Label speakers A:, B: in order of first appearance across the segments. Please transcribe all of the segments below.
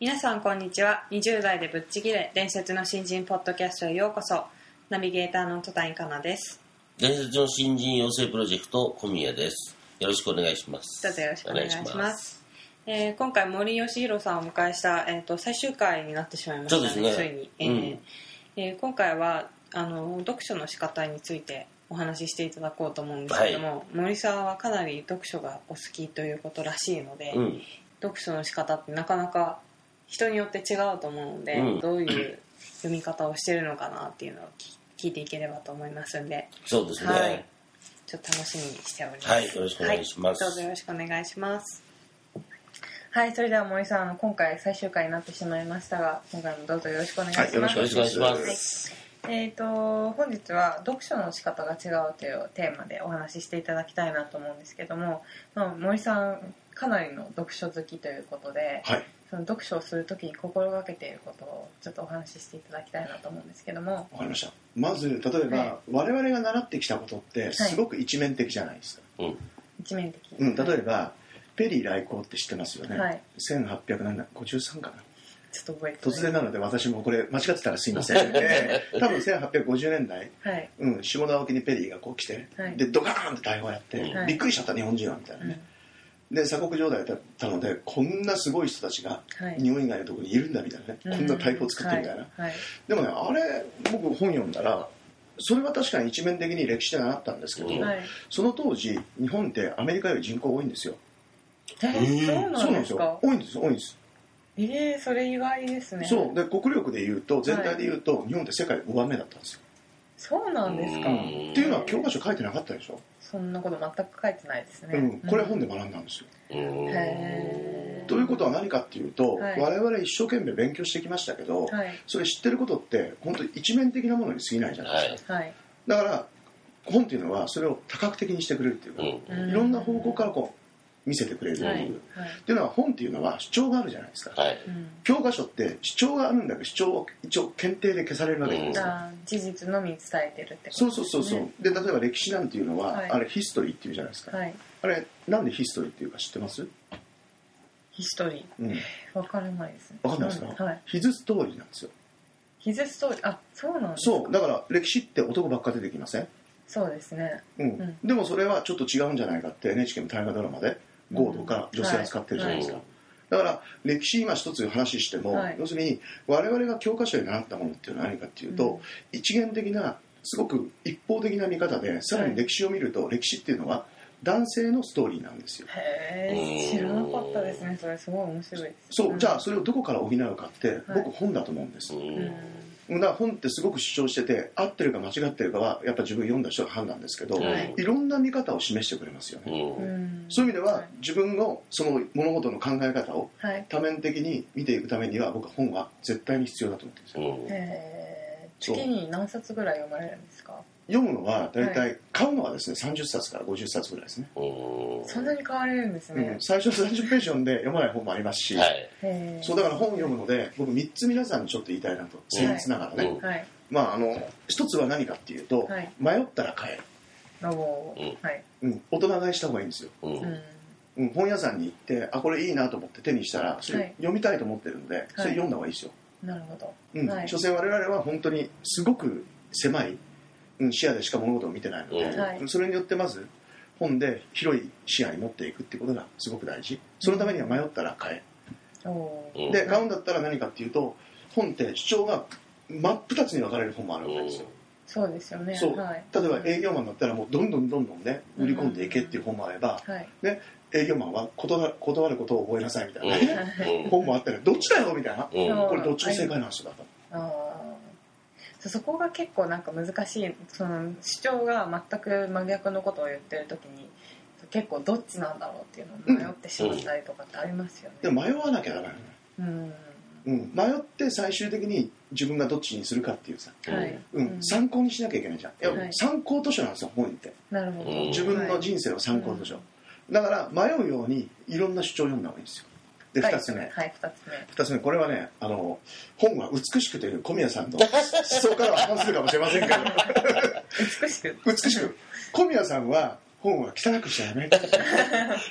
A: 皆さんこんにちは。20代でぶっちぎれ伝説の新人ポッドキャストへようこそ。ナビゲーターの戸谷香奈です。
B: 伝説の新人養成プロジェクト小宮です。よろしくお願いします。
A: どうぞよろしくお願いします。えー今回森喜弘さんをお迎えした、えー、と最終回になってしまいました
B: そうですね。
A: ついに、えーえー今回はあの読書の仕方についてお話ししていただこうと思うんですけども、森さんはかなり読書がお好きということらしいので、
B: うん。
A: 読書の仕方ってなかなか人によって違うと思うので、
B: うん
A: どういう読み方をしてるのかなっていうのを聞聞いていければと思いますんで、
B: そうですね
A: はいちょっと楽しみにしております。
B: はいよろしくお願いします
A: はいどうぞよろしくお願いします。はい、それでは森さん、今回最終回になってしまいましたが、今回もどうぞよろしくお願いします。
C: はいよろしくお願いします
A: えっ、と本日は読書の仕方が違うというテーマでお話ししていただきたいなと思うんですけども、まあ、森さんかなりの読書好きということで、
C: はい。
A: その読書をするときに心がけていることをちょっとお話ししていただきたいなと思うんですけども、
C: わかりました。まず、例えば、
A: はい
C: 我々が習ってきたことって、すごく一面的じゃないですか。
B: うん
A: 一面的
C: うん、例え
A: ば、
C: ば、ペリー来航って知ってますよね。
A: はい
C: 1853かな？
A: ちょっと覚えて
C: 突然なので、私もこれ間違ってたらすいません。え ー多分1850年代、
A: はい、
C: うん、下田沖にペリーがこう来て、
A: はい
C: で、ドカーンって大砲やって、
A: はい
C: びっくりしちゃった日本人は、みたいなね。で、鎖国状態だったので、こんなすごい人たちが、
A: はい。
C: 日本以外のところにいるんだみたいなね、こんな大砲作ってみたいな。
A: はい。はい。
C: でもねあれ僕本読んだらそれは確かに一面的に歴史ではあったんですけど、その当時日本ってアメリカより人口多いんですよ。
A: えー。そうなんですか？
C: 多いんですよ。多いんです、
A: えー、それ意外ですね。
C: そう。で国力でいうと全体でいうと、日本って世界5番目だったんですよ、
A: そうなんですか。
C: っていうのは教科書書いてなかったでしょ、
A: そんなこと全く書いてないですね、
C: うん、これ本で学んだんですよ、
B: うん
A: へー
C: ということは何かっていうと、
A: はい。
C: 我々一生懸命勉強してきましたけど、
A: はい。
C: それ知ってることって本当に一面的なものに過ぎないじゃないですか、
B: はい。
A: はい。
C: だから本っていうのはそれを多角的にしてくれるっていうか、
B: うん。
C: いろんな方向からこう見せてくれるっていう、
A: はいはい。
C: っていうのは本っていうのは主張があるじゃないですか、
B: はい。
A: うん
C: 教科書って主張があるんだけど主張を一応検定で消されるわけじゃないですか、
A: 事実のみ伝えてるってこと
C: そうそうそうそう、
A: ね
C: で例えば歴史なんていうのは、
A: はい。
C: あれヒストリーっていうじゃないですか、
A: はい。
C: あれなんでヒストリーっていうか知ってます？
A: ヒストリ
C: うん。
A: ーわからないですね。
C: わかんないですか、
A: はい。
C: ヒズストーリーなんですよ。
A: ヒズストーリー？あそうなんですか。
C: そう。だから歴史って男ばっか出てきません？
A: そうですね。
C: うん、
A: ん。
C: でもそれはちょっと違うんじゃないかって NHK の大河ドラマでゴーとか女性扱ってるじゃないですか、
B: はい。
C: だから歴史今一つ話しても、
A: はい。
C: 要するに我々が教科書で習ったものっていうのは何かっていうと、
A: うん。
C: 一元的なすごく一方的な見方でさらに歴史を見ると、歴史っていうのは男性のストーリーなんですよ。
A: へえ知らなかったですね。それすごい面白いです。
C: そう、
A: ん。
C: じゃあそれをどこから補うかって、僕本だと思うんです、
B: うん
A: うん
C: だから本ってすごく主張してて合ってるか間違ってるかはやっぱ自分読んだ人が判断ですけど、
B: はい。
C: いろんな見方を示してくれますよね、
B: うん。
A: うん
C: そういう意味では、
A: はい
C: 自分のその物事の考え方を
A: はい。
C: 多面的に見ていくためには僕は本は絶対に必要だと思ってるんですよ、
B: うん
A: へー
C: そう
A: 月に何冊ぐらい読まれるんですか
C: 読むのは大
A: は
C: 体買うのはですね30冊から50冊ぐらいですね、
B: うん
A: そんなに変われるんですね。
C: うん、最初30ページ読んで読まない本もありますし、
B: はい。
C: そうだから本を読むので僕3つ皆さんにちょっと言いたいなと僭越ながらね、
B: うん
A: はい。
C: まああの一つは何かっていうと、
A: はい。
C: 迷ったら買える、
A: おー
B: うん。
A: はい。
C: うん、大人買いした方がいいんですよ、
B: うん。
A: うん。
C: うん、本屋さんに行ってあこれいいなと思って手にしたらそ
A: はい。
C: れ読みたいと思ってるんで、それ読んだ方がいいですよ、
A: なるほど。
C: うん。
A: はい。
C: 所詮我々は本当にすごく狭い、うん、視野でしか物事を見てないので、
B: うん。
A: はい。
C: それによってまず本で広い視野に持っていくっていうことがすごく大事。そのためには迷ったら買
A: おー
B: うん。
C: えで買うんだったら何かっていうと本って主張が真っ二つに分かれる本もあるわけですよ、
A: そうですよね。
C: そう。
A: はい。
C: 例えば営業マンだったらもうどんどんどんどんね売り込んでいけっていう本もあれば、
A: はい。
C: 営業マンは断る断ることを覚えなさいみたいなね、
B: うん。
C: 本もあったらどっちだよみたいな、これどっちも正解なんですよだか
A: あそこが結構なんか難しい。その主張が全く真逆のことを言ってる時に結構どっちなんだろうっていうのを迷ってしまったりとかってありますよね。
C: でも迷わなきゃダメなのよ
A: うん。
C: うん、迷って最終的に自分がどっちにするかっていうさ、
A: はい、
C: うん。参考にしなきゃいけないじゃん。いや、
A: はい。
C: 参考図書なんですよ本って。
A: なるほど。
B: うん。
C: 自分の人生の参考図書、だから迷うようにいろんな主張を読んだ方がいいんですよで
A: はい。
C: 2つ目、
A: はい2つ目。
C: 二つ目これはねあの本は美しくという小宮さんの思想からは反するかもしれませんけど。
A: 美しく。
C: 美しく。小宮さんは本は汚くしちゃダメ。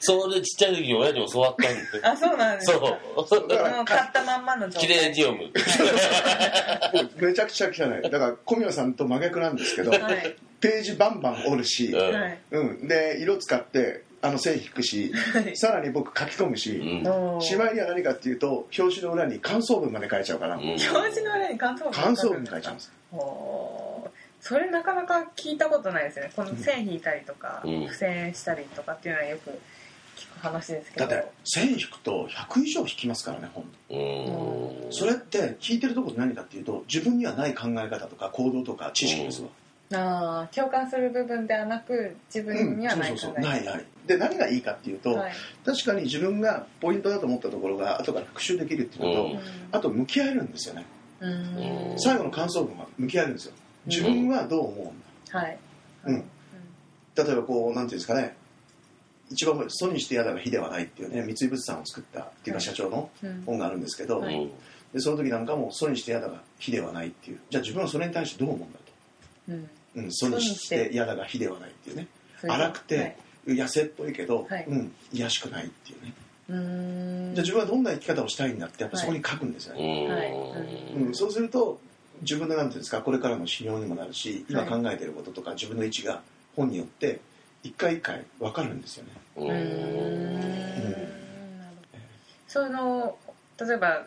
B: それちっちゃい時に親に教わったんで。
A: あそうなんですか。
B: そう。
C: だから
A: もう買ったまんまの状
B: 綺
A: 態
B: 麗に読む。
C: めちゃくちゃ汚い。だから小宮さんと真逆なんですけど
A: はい。
C: ページバンバン折るし、
B: うん。
A: はい。
C: うん、で色使ってあの線引くし
A: はい。
C: さらに僕書き込むし、
B: うん。
C: しまいには何かっていうと表紙の裏に感想文まで書いちゃうから、
B: うん。
A: 表示の裏に感想文
C: 感想文書いちゃうんです。
A: それなかなか聞いたことないですね。この線引いたりとか、
B: うん。
A: 付箋したりとかっていうのはよく聞く話ですけど。
C: だって線引くと100以上引きますからね本。
B: うん。
C: それって聞いてるところ何かっていうと自分にはない考え方とか行動とか知識ですわ、
A: あー共感する部分ではなく自分にはない
C: そう
A: 考え
C: そうそうないない。で何がいいかっていうと、
A: はい。
C: 確かに自分がポイントだと思ったところが後から復習できるっていうのと、
B: うん。
C: あと向き合えるんですよね。
A: うん。
B: うん
C: 最後の感想文は向き合えるんですよ。自分はどう思うんだ
A: はい。
C: うん。例えばこうなんていうんですかね。一番「ソにして嫌だが非ではない」っていうね三井物産を作ったっていうか
A: はい
C: 社長の
A: うん。
C: 本があるんですけど、
A: はい。
B: うん。
C: でその時なんかも「ソにして嫌だが非ではない」っていう。じゃあ自分はそれに対してどう思うんだ
A: うん。
C: と「うん、ソにして嫌だが非ではない」っていうね。荒くて、
A: はい。
C: 痩せっぽいけど、
A: はい。
C: うん、癒しくないっていうね。じゃあ自分はどんな生き方をしたいんだってやっぱそこに書くんですよ
B: う
C: ね、
B: ん。
A: はい。
C: うんそうすると自分のなんていうんですかこれからの指標にもなるし今
A: はい
C: 考えてることとか自分の位置が本によって一回一回分かるんですよね。
B: う
A: ん。
B: ん。
A: なるほど。その例えば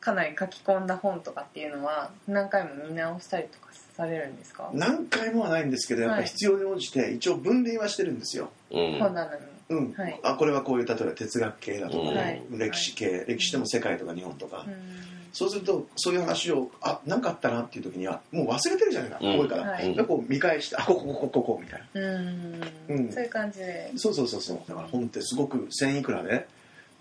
A: かなり書き込んだ本とかっていうのは何回も見直したりとかされるんですか？
C: 何回もはないんですけどやっぱり必要に応じて一応分類はしてるんですよ、
B: うん。
A: 本棚に
C: うん。
A: はい。
C: あこれはこういう例えば哲学系だとか、
A: はい。
C: 歴史系歴史でも世界とか日本とか、
A: うん。
C: そうするとそういう話をあ何かあったなっていう時にはもう忘れてるじゃないか、
B: うん。
C: 多いから、
A: はい。
C: でこう見返してあここここここみたいな。
A: うん。
C: うん。
A: そういう感じで。
C: そうそうそうそう。だから本ってすごく千いくらで、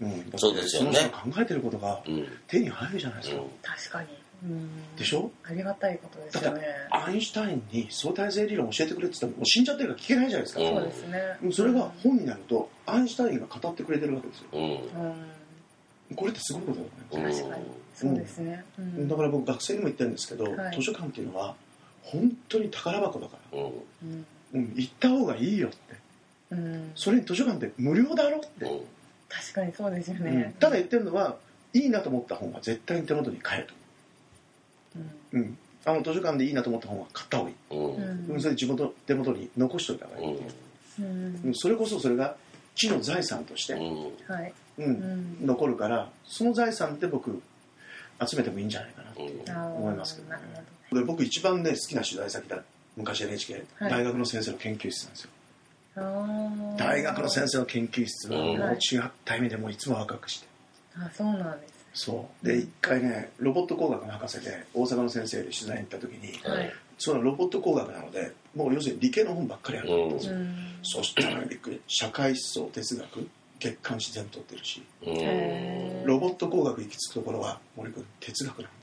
C: うん、
B: そうですよね。
C: その人が考えてることが
B: うん。
C: 手に入るじゃないですか、
A: 確かに。うん。
C: でしょ？
A: ありがたいことですよね。
C: アインシュタインに相対性理論教えてくれって言ってももう死んじゃってるから聞けないじゃないですか、
B: うん
A: そうですね。
C: うん。それが本になるとアインシュタインが語ってくれてるわけですよ。これってすごいことだよね、
A: 確かに。そうですね。うん。
C: だから僕学生にも言ってるんですけど、
A: はい。
C: 図書館っていうのは本当に宝箱だから、
B: うん。
C: 行った方がいいよって。
A: うん。
C: それに図書館って無料だろって、
B: うん。
A: 確かにそうですよ
C: うん。
A: ね
C: ただ言ってるのはいいなと思った本は絶対に手元に買えと、
A: うん。
C: うん、あの図書館でいいなと思った本は買った方がいい、
B: うん。
C: それ地元手元に残しといた方がいい、
A: うん。
C: うん。それこそそれが知の財産として、
B: うん。
A: はい。
C: うん。
A: うん。
C: 残るからその財産って僕集めてもいいんじゃないかなって思いますけどね。
A: なるほど。
C: で僕一番ね好きな取材先だ。昔 NHK、
A: はい。
C: 大学の先生の研究室なんですよ大学の先生の研究室は
B: うん。
C: もう違った意味でもういつもワクワクして。
A: あそうなんです
C: そう。で一回ねロボット工学の博士で大阪の先生で取材に行った時に
A: はい。
C: そのロボット工学なのでもう要するに理系の本ばっかりあるんですよ、
A: うん。
C: そしたらねびっくり社会思想哲学月刊誌全部取ってるしロボット工学行き着くところは森君哲学なんだよ。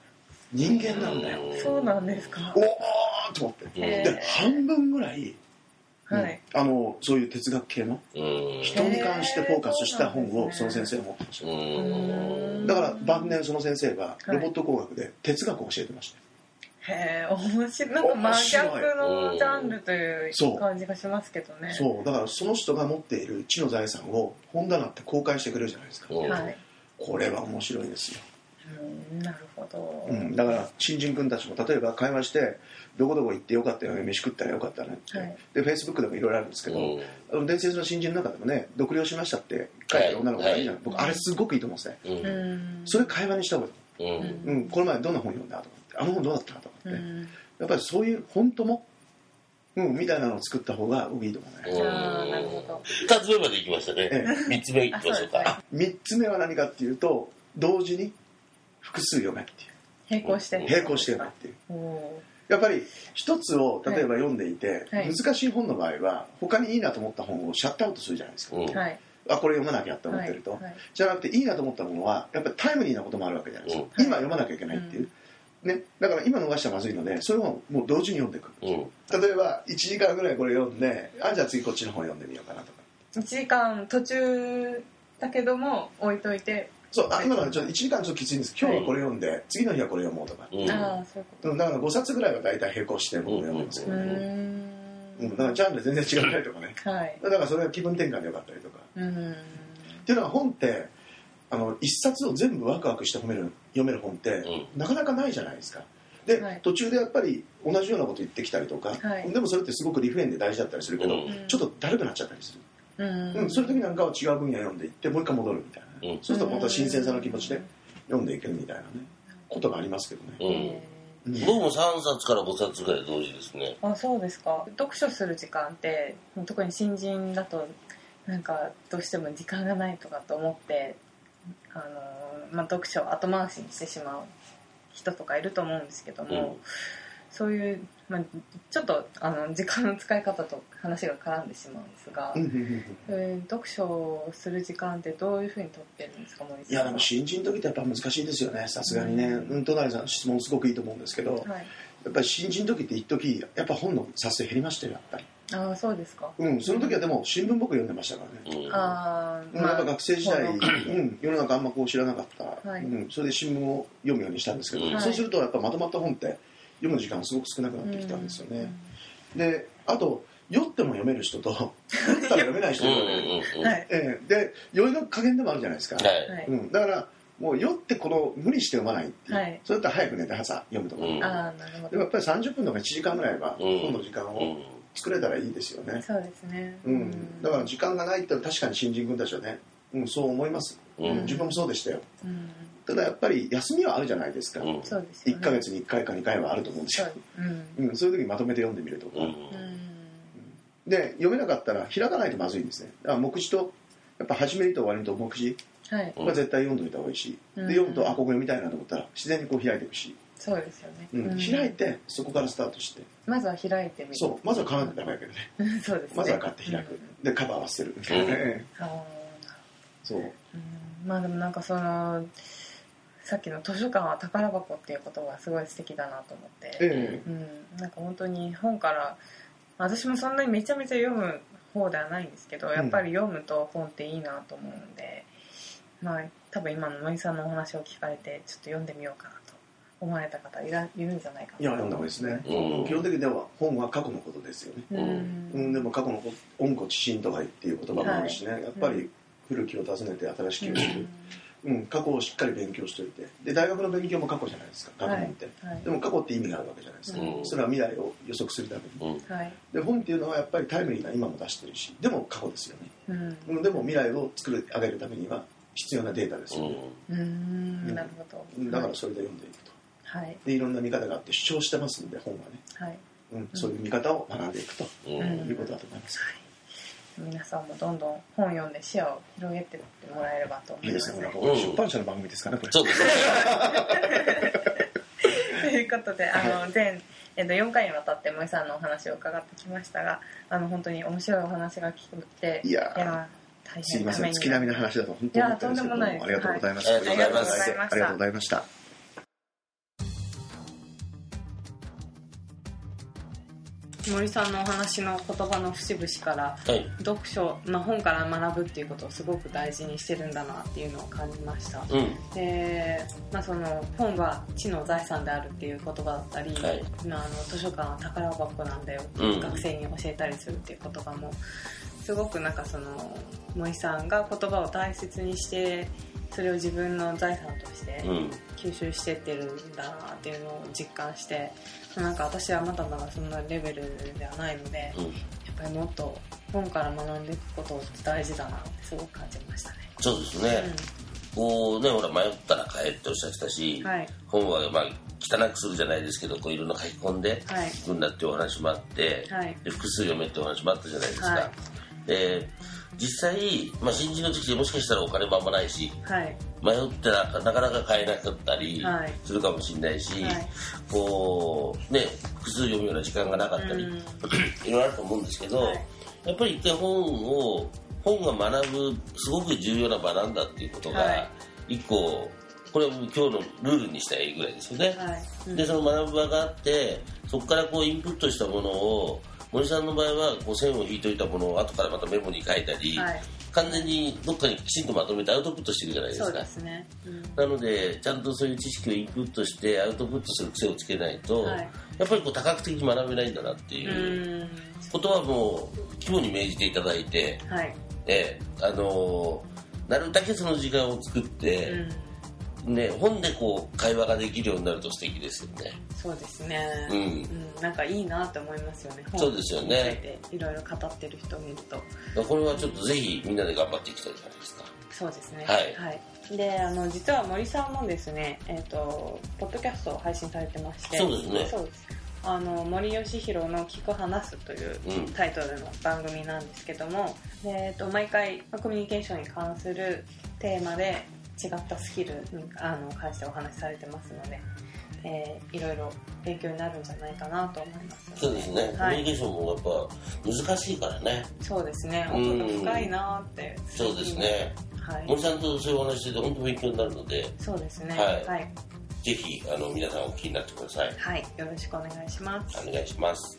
C: 人間なんだよ。
A: そうなんですか。
C: おおと思って。
B: へ
C: で半分ぐらい、
A: はい。
C: うん。あのそういう哲学系の
B: うん。
C: 人に関してフォーカスした本をその先生が持ってました。
B: うん。
C: だから晩年その先生が
A: はい。
C: ロボット工学で哲学を教えてました、
A: へえ面白い。なんか真逆のジャンルとい
C: そう
A: う感じがしますけどね。
C: そう。だからその人が持っている知の財産を本棚って公開してくれるじゃないですか、
B: うん。
A: はい。
C: これは面白いですよ、
A: うんなるほど。
C: うん、だから新人君たちも例えば会話してどこどこ行ってよかったよね飯食ったらよかったねって、
A: はい。
C: でフェイスブックでもいろいろあるんですけど、
B: うん。
C: あの伝説の新人の中でもね独立しましたって書い。てる女の子がいるじゃん、
B: はい。
C: 僕あれすごくいいと思うんですね。
B: うん。
A: うん。
C: それ会話にした方がいい、
B: うん。
C: うん、この前どんな本読んだとかって。あの本どうだったとかって、
A: うん。
C: やっぱりそういう本当もうんみたいなのを作った方が僕いいと思うね、
A: ああなるほど。
B: 二つ目まで行きましたね。
C: え
B: 三つ目行きましょうか。
C: あ3つ目は何かっていうと同時に複数読めっていう。
A: 並行して。
C: 並行して読めっていう。
A: お
C: やっぱり一つを例えば読んでいて、
A: はい。
C: 難しい本の場合は他にいいなと思った本をシャットアウトするじゃないですか、
B: うん。
A: はい。
C: あこれ読まなきゃって思ってると、
A: はい。はい。
C: じゃなくていいなと思ったものはやっぱりタイムリーなこともあるわけじゃないですか、
A: うん。
C: 今読まなきゃいけないっていう、ね、だから今逃したらまずいのでそれをもう同時に読んでいく
B: うん。
C: 例えば1時間ぐらいこれ読んであじゃあ次こっちの本読んでみようかなとか。
A: 1時間途中だけども置いといて、
C: そうあ今のはちょっと1時間ちょっときついんです。今日はこれ読んで、次の日はこれ読もうとか、
B: うん。
A: ああそういうこ
C: うんだから5冊ぐらいは大体並行して僕も読んでますけど、
A: ー
C: うん。
A: ん
C: だからジャンル全然違ったりとかね。
A: はい。
C: だからそれが気分転換でよかったりとか。
A: うん
C: っていうのは本ってあの一冊を全部ワクワクして読める読める本って、
B: ん。
C: なかなかないじゃないですか。で、
A: はい。
C: 途中でやっぱり同じようなこと言ってきたりとか、
A: はい。
C: でもそれってすごくリフレインで大事だったりするけど、
B: うん。
C: ちょっとだるくなっちゃったりする、
A: うん。
C: うんそういう時なんかは違う分野読んでいってもう一回戻るみたいな、
B: うん。
C: そうするとまた新鮮さの気持ちで読んでいけるみたいなねことがありますけどね、
B: うん。僕も3冊から5冊ぐらい同時ですね。
A: ーあそうですか。読書する時間って特に新人だとなんかどうしても時間がないとかと思ってあの、まあ、読書を後回しにしてしまう人とかいると思うんですけども、
B: うん。
A: そういう、まあ、ちょっとあの時間の使い方と話が絡んでしまうんですが、えー読書をする時間ってどういうふうにとってるんですか森さん
C: いやでも新人の時ってやっぱ難しいですよね。さすがにね、うん、隣さんの質問すごくいいと思うんですけど、
A: はい、
C: やっぱり新人の時って一時やっぱ本の冊数減りましたよやっぱり。
A: ああそうですか、
C: うんその時はでも新聞僕読んでましたからね、
B: うん
A: ああ
C: うんやっぱ学生時代、
A: こ
C: うん、世の中あんまこう知らなかった、
A: はい。
C: うん、それで新聞を読むようにしたんですけど、
B: はい
C: そうするとやっぱまとまった本って読む時間がすごく少なくなってきたんですよね、であと酔っても読める人と 酔ったら読めない人
B: うん
C: いる。わけ、
B: うんうん
A: はい。
C: ええ。で酔いの加減でもあるじゃないですか、
B: はい。
A: はい、
C: うん、だからもう酔ってこの無理して読まないっていう、
A: はい。
C: それと早く寝て朝読むとか、
B: うん。
A: ああなるほど。
C: でもやっぱり30分とか1時間ぐらいは
B: うん。
C: 本の時間を
B: うん。
C: 作れたらいいですよね、
A: そうですね。
C: うん。だから時間がないってのは確かに新人君たちはね、うん、そう思います、
B: うん
C: 自分もそうでしたよ。
A: うん。
C: ただやっぱり休みはあるじゃないですか、
B: うん。
A: そうですよね。
C: 1ヶ月に1回か2回はあると思うんです
A: そう。
C: よ、
A: うん。
C: うん、そういう時まとめて読んでみるとか、
B: うん。
A: うん。
C: で読めなかったら開かないとまずいんですね。だから目次とやっぱ始めりと終わりと目次
A: はい。
C: は絶対読んどいた方がいいし、
A: うん。
C: で読むとあここ読みたいなと思ったら自然にこう開いていくし、
A: そうですよね、
C: うん。
A: うん。
C: 開いてそこからスタートして。
A: まずは開いてみる。
C: そう。まずは買わなきゃダメだけどね。
A: う んそうですね。
C: まずは買って開く、でカバー合わせる。みたいなね、
A: あー。なるほ
C: そう。
A: どうんまあでもなんかそのさっきの図書館は宝箱っていう言葉がすごい素敵だなと思って、
C: え
A: うん、なんか本当に本から私もそんなにめちゃめちゃ読む方ではないんですけどやっぱり読むと本っていいなと思うんで、まあ多分今の森さんのお話を聞かれてちょっと読んでみようかなと思われた方いらいるんじゃないかな。
C: えいや読んだ方がいいですね、
B: うん。
C: 基本的にでは本は過去のことですよね、
A: うん。
C: うん、でも過去のこと「温故知新」とかっていう言葉もあるしね、やっぱり古きを訪ねて新しきを知る、うん、過去をしっかり勉強しておいて。で大学の勉強も過去じゃないですか。学問って、
A: はい。
C: でも過去って意味があるわけじゃないですか、
B: うん。
C: それは未来を予測するために。
B: うん。
A: はい
C: で本っていうのはやっぱりタイムリーな今も出してるしでも過去ですよね、
A: うん。
C: うん、でも未来を作り上げるためには必要なデータですよね、
A: うん。なるほど。
C: うん。だからそれで読んでいくと。
A: はい。
C: でいろんな見方があって主張してますんで本はね、
A: はい。
C: うん、そういう見方を学んでいくと
B: うん。
C: いうことだと思います、
A: 皆さんもどんどん本読んで視野を広げてってもらえればと思いま
C: いいですすね。出版社の番組ですかね、これ。
B: そうですね
A: ということであの全、えっと、4回にわたって森さんのお話を伺ってきましたがあの本当に面白いお話が聞けて
C: いやー
A: 大
C: すいません、月並みの話だと本当に思ったんですけども、
A: いやとんでもないです
C: ありがとうございまし
B: はい
C: た。
B: ありがとうござい
A: ます
C: ありがとうございました。
A: 森さんのお話の言葉の節々から
B: はい。
A: 読書、まあ、本から学ぶっていうことをすごく大事にしてるんだなっていうのを感じました。
B: うん。
A: で、まあ、その本は知の財産であるっていう言葉だったり、
B: はい。
A: まあ、あの図書館は宝箱なんだよって
B: うん。
A: 学生に教えたりするっていう言葉もすごくなんかその森さんが言葉を大切にしてそれを自分の財産として
B: うん
A: 吸収してってるんだなっていうのを実感してなんか私はまだまだそんなレベルではないのでやっ
B: うん
A: ぱりもっと本から学んでいくこと大事だなってすごく感じましたね。
B: そうですね、こうねほら迷ったら帰っておっしゃってたし、
A: うん、はい。
B: 本はまあ汚くするじゃないですけどこういろんな書き込んで
A: はい。
B: いくんだっていうお話もあって、
A: はい。
B: で複数読めってお話もあったじゃないですか、
A: はい。
B: で実際、まあ、新人の時でもしかしたらお金もあんまないし
A: はい。
B: 迷ってななかなか買えなかったり
A: はい。
B: するかもしれないし、
A: はい。
B: こうね複数読むような時間がなかったり、
A: うん。
B: いろいろあると思うんですけど、
A: はい。
B: やっぱり一回本を本が学ぶすごく重要な場なんだっていうこと
A: は
B: が一個これは今日のルールにしたらいいぐらいですよね。
A: はい。うん。
B: でその学ぶ場があってそこからこうインプットしたものを森さんの場合はこう線を引いといたものを後からまたメモに書いたり、
A: はい。
B: 完全にどっかにきちんとまとめてアウトプットしていくじゃないですか。
A: そうですね、うん。
B: なのでちゃんとそういう知識をインプットしてアウトプットする癖をつけないと、
A: はい。
B: やっぱりこう多角的に学べないんだなっていう
A: うん。
B: ことはもう肝に銘じていただいて、
A: はい。
B: ええあのーなるだけその時間を作って、
A: うん
B: ね、本でこう会話ができるようになると素敵ですよね。
A: そうですね、
B: うん。
A: うんなんかいいなって思いますよね。
B: そうですよね。
A: いろいろ語ってる人を見ると。
B: これはちょっとぜひみんなで頑張っていきたいじゃないですか。
A: そうですね。
B: はい。
A: であの実は森さんもですねえっ、とポッドキャストを配信されてまして。
B: そうですね。
A: そうです。あの森喜弘の「聞く話す」という
B: うん。
A: タイトルの番組なんですけども、でえっと毎回まあコミュニケーションに関するテーマで違ったスキルにあの関してお話しされてますので、えーいろいろ勉強になるんじゃないかなと思います
B: そうですね、コ
A: はい。
B: ミュニケーションもやっぱ難しいからね。
A: そうですね。
B: うん
A: 奥が深いなって。
B: そうですね。
A: はい。
B: 森さんとそういうお話してて本当勉強になるので、
A: そうですね。
B: はい。
A: はい、
B: ぜひあの皆さんお聞きになってください。
A: はい、よろしくお願いします。
B: お願いします。